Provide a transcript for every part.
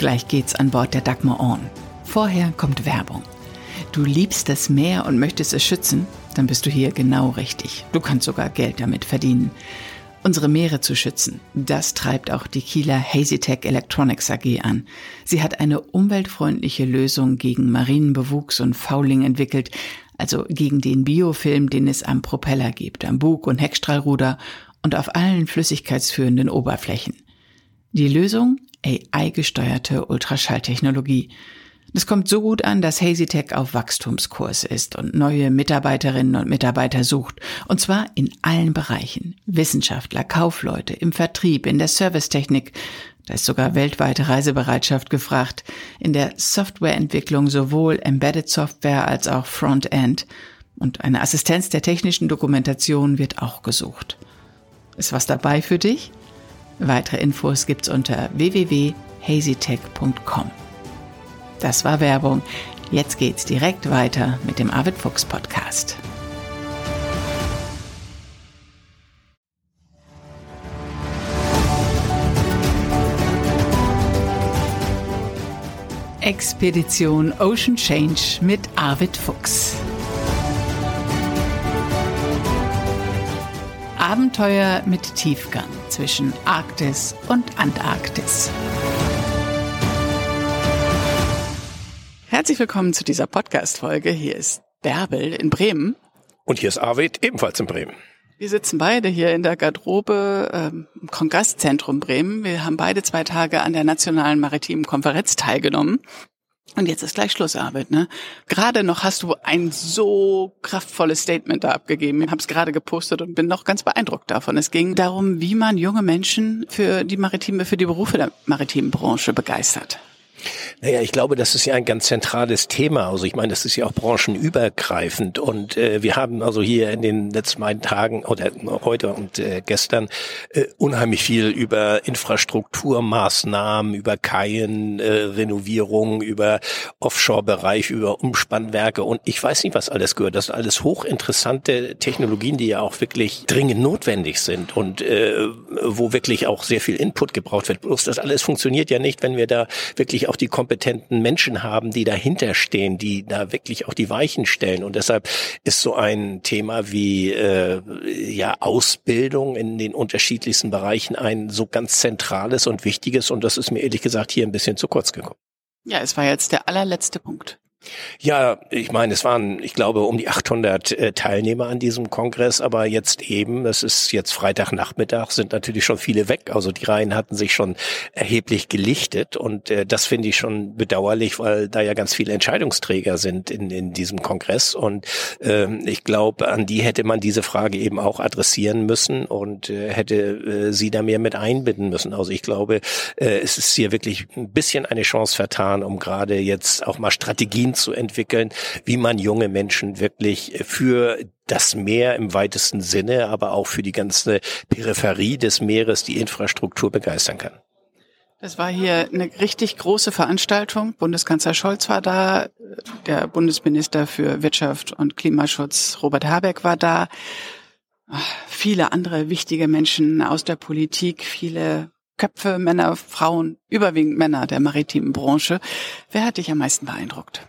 Gleich geht's an Bord der Dagmar On. Vorher kommt Werbung. Du liebst das Meer und möchtest es schützen? Dann bist du hier genau richtig. Du kannst sogar Geld damit verdienen. Unsere Meere zu schützen, das treibt auch die Kieler Hazytech Electronics AG an. Sie hat eine umweltfreundliche Lösung gegen Marinenbewuchs und Fouling entwickelt, also gegen den Biofilm, den es am Propeller gibt, am Bug- und Heckstrahlruder und auf allen flüssigkeitsführenden Oberflächen. Die Lösung? AI-gesteuerte Ultraschalltechnologie. Das kommt so gut an, dass HazyTech auf Wachstumskurs ist und neue Mitarbeiterinnen und Mitarbeiter sucht. Und zwar in allen Bereichen. Wissenschaftler, Kaufleute, im Vertrieb, in der Servicetechnik. Da ist sogar weltweite Reisebereitschaft gefragt. In der Softwareentwicklung sowohl Embedded Software als auch Frontend. Und eine Assistenz der technischen Dokumentation wird auch gesucht. Ist was dabei für dich? Weitere Infos gibt's unter www.hazytech.com. Das war Werbung. Jetzt geht's direkt weiter mit dem Arvid Fuchs Podcast. Expedition Ocean Change mit Arvid Fuchs. Abenteuer mit Tiefgang zwischen Arktis und Antarktis. Herzlich willkommen zu dieser Podcast-Folge. Hier ist Bärbel in Bremen. Und hier ist Arvid, ebenfalls in Bremen. Wir sitzen beide hier in der Garderobe ähm, im Kongresszentrum Bremen. Wir haben beide zwei Tage an der Nationalen Maritimen Konferenz teilgenommen. Und jetzt ist gleich Schluss, Arvid. Ne? Gerade noch hast du ein so kraftvolles Statement da abgegeben. Ich habe es gerade gepostet und bin noch ganz beeindruckt davon. Es ging darum, wie man junge Menschen für die maritime, für die Berufe der maritimen Branche begeistert. Naja, ich glaube, das ist ja ein ganz zentrales Thema. Also ich meine, das ist ja auch branchenübergreifend. Und äh, wir haben also hier in den letzten beiden Tagen oder heute und äh, gestern äh, unheimlich viel über Infrastrukturmaßnahmen, über Kaien, äh, Renovierung, über Offshore-Bereich, über Umspannwerke und ich weiß nicht, was alles gehört. Das sind alles hochinteressante Technologien, die ja auch wirklich dringend notwendig sind und äh, wo wirklich auch sehr viel Input gebraucht wird. Bloß das alles funktioniert ja nicht, wenn wir da wirklich auch die kompetenten Menschen haben, die dahinter stehen, die da wirklich auch die Weichen stellen. Und deshalb ist so ein Thema wie äh, ja Ausbildung in den unterschiedlichsten Bereichen ein so ganz zentrales und wichtiges. Und das ist mir ehrlich gesagt hier ein bisschen zu kurz gekommen. Ja, es war jetzt der allerletzte Punkt. Ja, ich meine, es waren, ich glaube, um die 800 äh, Teilnehmer an diesem Kongress, aber jetzt eben, es ist jetzt Freitagnachmittag, sind natürlich schon viele weg. Also die Reihen hatten sich schon erheblich gelichtet und äh, das finde ich schon bedauerlich, weil da ja ganz viele Entscheidungsträger sind in, in diesem Kongress und äh, ich glaube, an die hätte man diese Frage eben auch adressieren müssen und äh, hätte äh, sie da mehr mit einbinden müssen. Also ich glaube, äh, es ist hier wirklich ein bisschen eine Chance vertan, um gerade jetzt auch mal Strategien Strategien zu entwickeln, wie man junge Menschen wirklich für das Meer im weitesten Sinne, aber auch für die ganze Peripherie des Meeres, die Infrastruktur begeistern kann. Das war hier eine richtig große Veranstaltung. Bundeskanzler Scholz war da, der Bundesminister für Wirtschaft und Klimaschutz Robert Habeck war da, viele andere wichtige Menschen aus der Politik, viele Köpfe, Männer, Frauen, überwiegend Männer der maritimen Branche. Wer hat dich am meisten beeindruckt?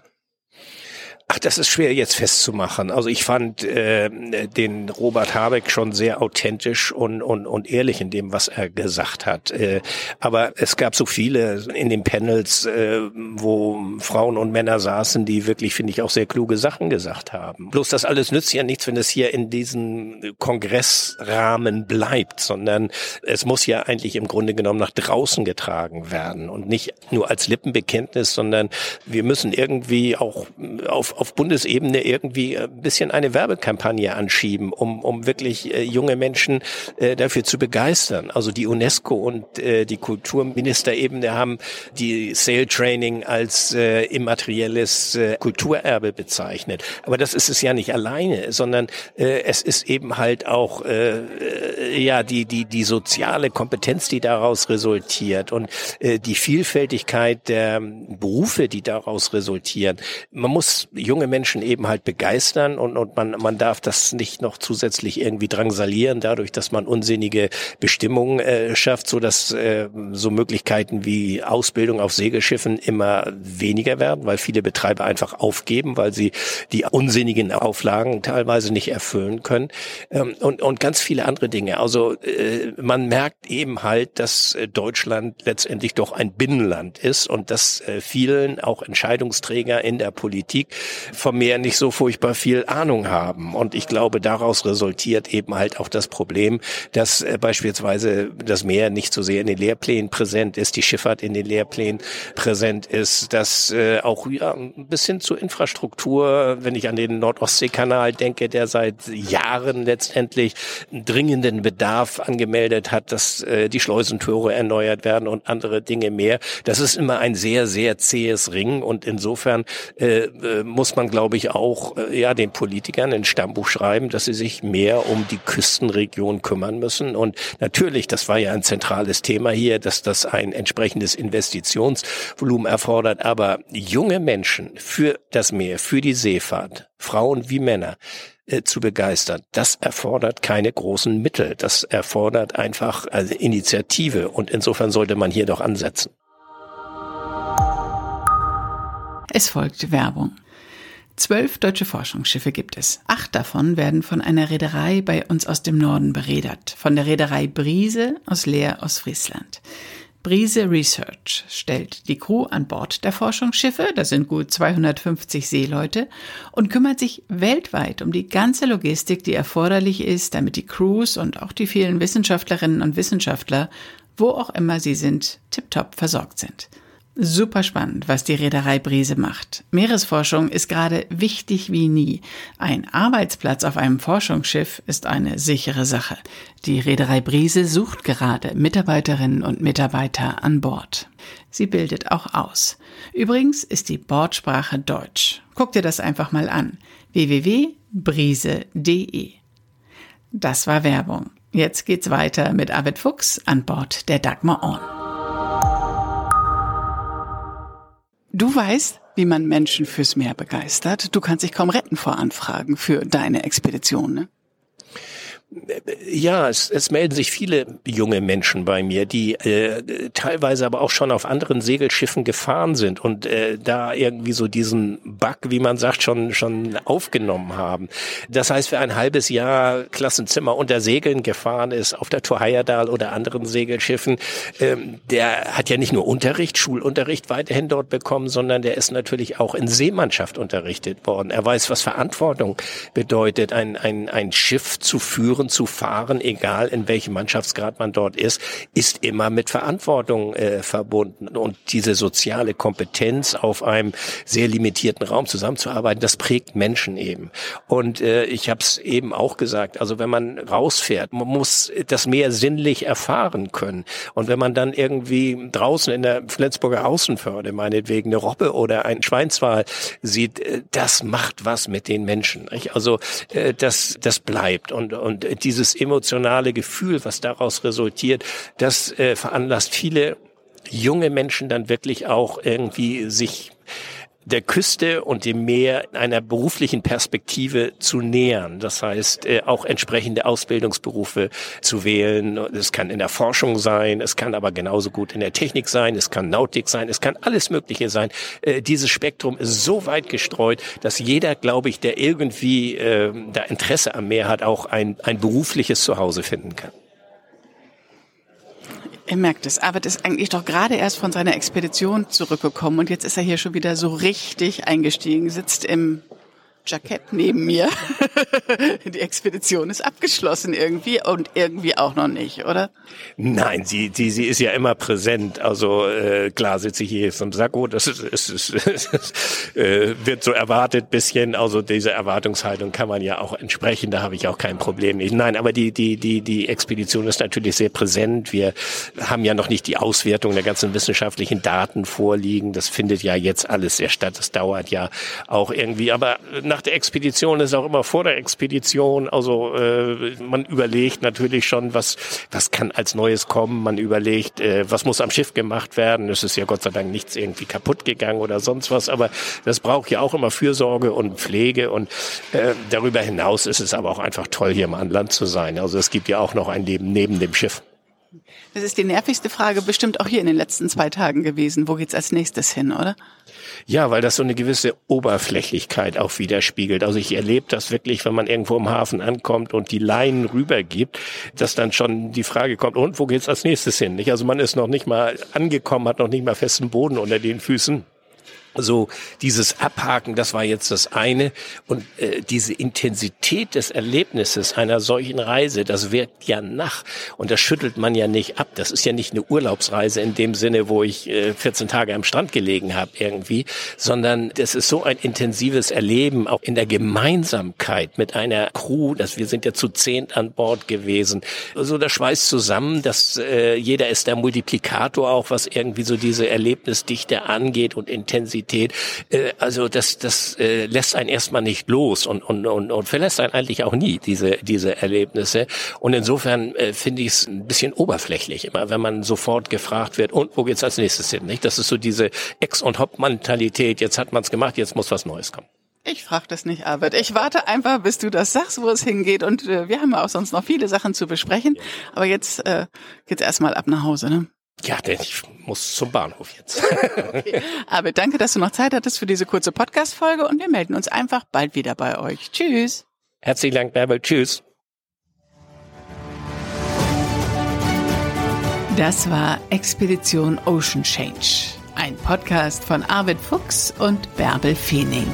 Ach, das ist schwer jetzt festzumachen. Also ich fand äh, den Robert Habeck schon sehr authentisch und, und, und ehrlich in dem, was er gesagt hat. Äh, aber es gab so viele in den Panels, äh, wo Frauen und Männer saßen, die wirklich, finde ich, auch sehr kluge Sachen gesagt haben. Bloß das alles nützt ja nichts, wenn es hier in diesem Kongressrahmen bleibt, sondern es muss ja eigentlich im Grunde genommen nach draußen getragen werden und nicht nur als Lippenbekenntnis, sondern wir müssen irgendwie auch auf auf Bundesebene irgendwie ein bisschen eine Werbekampagne anschieben, um, um wirklich äh, junge Menschen äh, dafür zu begeistern. Also die UNESCO und äh, die Kulturministerebene haben die Sale Training als äh, immaterielles äh, Kulturerbe bezeichnet. Aber das ist es ja nicht alleine, sondern äh, es ist eben halt auch äh, äh ja die die die soziale Kompetenz, die daraus resultiert und äh, die Vielfältigkeit der Berufe, die daraus resultieren. Man muss junge Menschen eben halt begeistern und, und man, man darf das nicht noch zusätzlich irgendwie drangsalieren, dadurch, dass man unsinnige Bestimmungen äh, schafft, so äh, so Möglichkeiten wie Ausbildung auf Segelschiffen immer weniger werden, weil viele Betreiber einfach aufgeben, weil sie die unsinnigen Auflagen teilweise nicht erfüllen können ähm, und, und ganz viele andere Dinge. Also äh, man merkt eben halt, dass Deutschland letztendlich doch ein Binnenland ist und dass äh, vielen auch Entscheidungsträger in der Politik vom Meer nicht so furchtbar viel Ahnung haben. Und ich glaube, daraus resultiert eben halt auch das Problem, dass äh, beispielsweise das Meer nicht so sehr in den Lehrplänen präsent ist, die Schifffahrt in den Lehrplänen präsent ist, dass äh, auch ja, ein bisschen zur Infrastruktur, wenn ich an den Nordostseekanal denke, der seit Jahren letztendlich dringenden Bedarf angemeldet hat, dass äh, die Schleusentore erneuert werden und andere Dinge mehr. Das ist immer ein sehr, sehr zähes Ring und insofern äh, äh, muss man, glaube ich, auch äh, ja den Politikern ein Stammbuch schreiben, dass sie sich mehr um die Küstenregion kümmern müssen. Und natürlich, das war ja ein zentrales Thema hier, dass das ein entsprechendes Investitionsvolumen erfordert. Aber junge Menschen für das Meer, für die Seefahrt, Frauen wie Männer, äh, zu begeistern. Das erfordert keine großen Mittel. Das erfordert einfach also Initiative. Und insofern sollte man hier doch ansetzen. Es folgt Werbung. Zwölf deutsche Forschungsschiffe gibt es. Acht davon werden von einer Reederei bei uns aus dem Norden beredert, von der Reederei Brise aus Leer aus Friesland. Brise Research stellt die Crew an Bord der Forschungsschiffe, das sind gut 250 Seeleute, und kümmert sich weltweit um die ganze Logistik, die erforderlich ist, damit die Crews und auch die vielen Wissenschaftlerinnen und Wissenschaftler, wo auch immer sie sind, tiptop versorgt sind. Super spannend, was die Reederei Brise macht. Meeresforschung ist gerade wichtig wie nie. Ein Arbeitsplatz auf einem Forschungsschiff ist eine sichere Sache. Die Reederei Brise sucht gerade Mitarbeiterinnen und Mitarbeiter an Bord. Sie bildet auch aus. Übrigens ist die Bordsprache Deutsch. Guck dir das einfach mal an. www.brise.de. Das war Werbung. Jetzt geht's weiter mit Arvid Fuchs an Bord der Dagmar On. Du weißt, wie man Menschen fürs Meer begeistert. Du kannst dich kaum retten vor Anfragen für deine Expedition, ne? Ja, es, es melden sich viele junge Menschen bei mir, die äh, teilweise aber auch schon auf anderen Segelschiffen gefahren sind und äh, da irgendwie so diesen Bug, wie man sagt, schon schon aufgenommen haben. Das heißt, wer ein halbes Jahr Klassenzimmer unter Segeln gefahren ist auf der Tor Heyerdahl oder anderen Segelschiffen, ähm, der hat ja nicht nur Unterricht, Schulunterricht weiterhin dort bekommen, sondern der ist natürlich auch in Seemannschaft unterrichtet worden. Er weiß, was Verantwortung bedeutet, ein ein ein Schiff zu führen Touren zu fahren, egal in welchem Mannschaftsgrad man dort ist, ist immer mit Verantwortung äh, verbunden. Und diese soziale Kompetenz auf einem sehr limitierten Raum zusammenzuarbeiten, das prägt Menschen eben. Und äh, ich habe es eben auch gesagt, also wenn man rausfährt, man muss das mehr sinnlich erfahren können. Und wenn man dann irgendwie draußen in der Flensburger Außenförde meinetwegen eine Robbe oder ein Schweinswal sieht, äh, das macht was mit den Menschen. Nicht? Also äh, das, das bleibt. Und, und dieses emotionale Gefühl, was daraus resultiert, das äh, veranlasst viele junge Menschen dann wirklich auch irgendwie sich der Küste und dem Meer in einer beruflichen Perspektive zu nähern. Das heißt, äh, auch entsprechende Ausbildungsberufe zu wählen. Es kann in der Forschung sein, es kann aber genauso gut in der Technik sein, es kann Nautik sein, es kann alles Mögliche sein. Äh, dieses Spektrum ist so weit gestreut, dass jeder, glaube ich, der irgendwie äh, da Interesse am Meer hat, auch ein, ein berufliches Zuhause finden kann. Ihr merkt es. Arvid ist eigentlich doch gerade erst von seiner Expedition zurückgekommen und jetzt ist er hier schon wieder so richtig eingestiegen, sitzt im Jackett neben mir. Die Expedition ist abgeschlossen irgendwie und irgendwie auch noch nicht, oder? Nein, sie, die, sie ist ja immer präsent. Also äh, klar sitze ich hier jetzt im Sakko, das ist, ist, ist, ist äh, wird so erwartet bisschen. Also diese Erwartungshaltung kann man ja auch entsprechen, da habe ich auch kein Problem. Nein, aber die, die, die, die Expedition ist natürlich sehr präsent. Wir haben ja noch nicht die Auswertung der ganzen wissenschaftlichen Daten vorliegen. Das findet ja jetzt alles sehr statt. Das dauert ja auch irgendwie. Aber nach der Expedition ist auch immer vor der Expedition. Also äh, man überlegt natürlich schon, was was kann als Neues kommen. Man überlegt, äh, was muss am Schiff gemacht werden. Es ist ja Gott sei Dank nichts irgendwie kaputt gegangen oder sonst was. Aber das braucht ja auch immer Fürsorge und Pflege. Und äh, darüber hinaus ist es aber auch einfach toll, hier mal an Land zu sein. Also es gibt ja auch noch ein Leben neben dem Schiff. Das ist die nervigste Frage bestimmt auch hier in den letzten zwei Tagen gewesen. Wo geht's als nächstes hin, oder? Ja, weil das so eine gewisse Oberflächlichkeit auch widerspiegelt. Also ich erlebe das wirklich, wenn man irgendwo im Hafen ankommt und die Leinen rübergibt, dass dann schon die Frage kommt, und wo geht's als nächstes hin? Also man ist noch nicht mal angekommen, hat noch nicht mal festen Boden unter den Füßen so dieses Abhaken, das war jetzt das eine. Und äh, diese Intensität des Erlebnisses einer solchen Reise, das wirkt ja nach. Und das schüttelt man ja nicht ab. Das ist ja nicht eine Urlaubsreise in dem Sinne, wo ich äh, 14 Tage am Strand gelegen habe irgendwie, sondern das ist so ein intensives Erleben, auch in der Gemeinsamkeit mit einer Crew, dass wir sind ja zu zehnt an Bord gewesen. So also das schweißt zusammen, dass äh, jeder ist der Multiplikator auch, was irgendwie so diese Erlebnisdichte angeht und Intensität Intensität. Äh, also das, das äh, lässt einen erstmal nicht los und, und, und, und verlässt einen eigentlich auch nie, diese, diese Erlebnisse. Und insofern äh, finde ich es ein bisschen oberflächlich immer, wenn man sofort gefragt wird, und wo geht's als nächstes hin? Nicht? Das ist so diese Ex- und Hop-Mentalität, jetzt hat man es gemacht, jetzt muss was Neues kommen. Ich frage das nicht, Albert. Ich warte einfach, bis du das sagst, wo es hingeht. Und äh, wir haben ja auch sonst noch viele Sachen zu besprechen. Aber jetzt äh, geht's erstmal ab nach Hause, ne? Ja, denn ich muss zum Bahnhof jetzt. okay. Aber danke, dass du noch Zeit hattest für diese kurze Podcast-Folge und wir melden uns einfach bald wieder bei euch. Tschüss. Herzlichen Dank, Bärbel. Tschüss. Das war Expedition Ocean Change, ein Podcast von Arvid Fuchs und Bärbel Feening.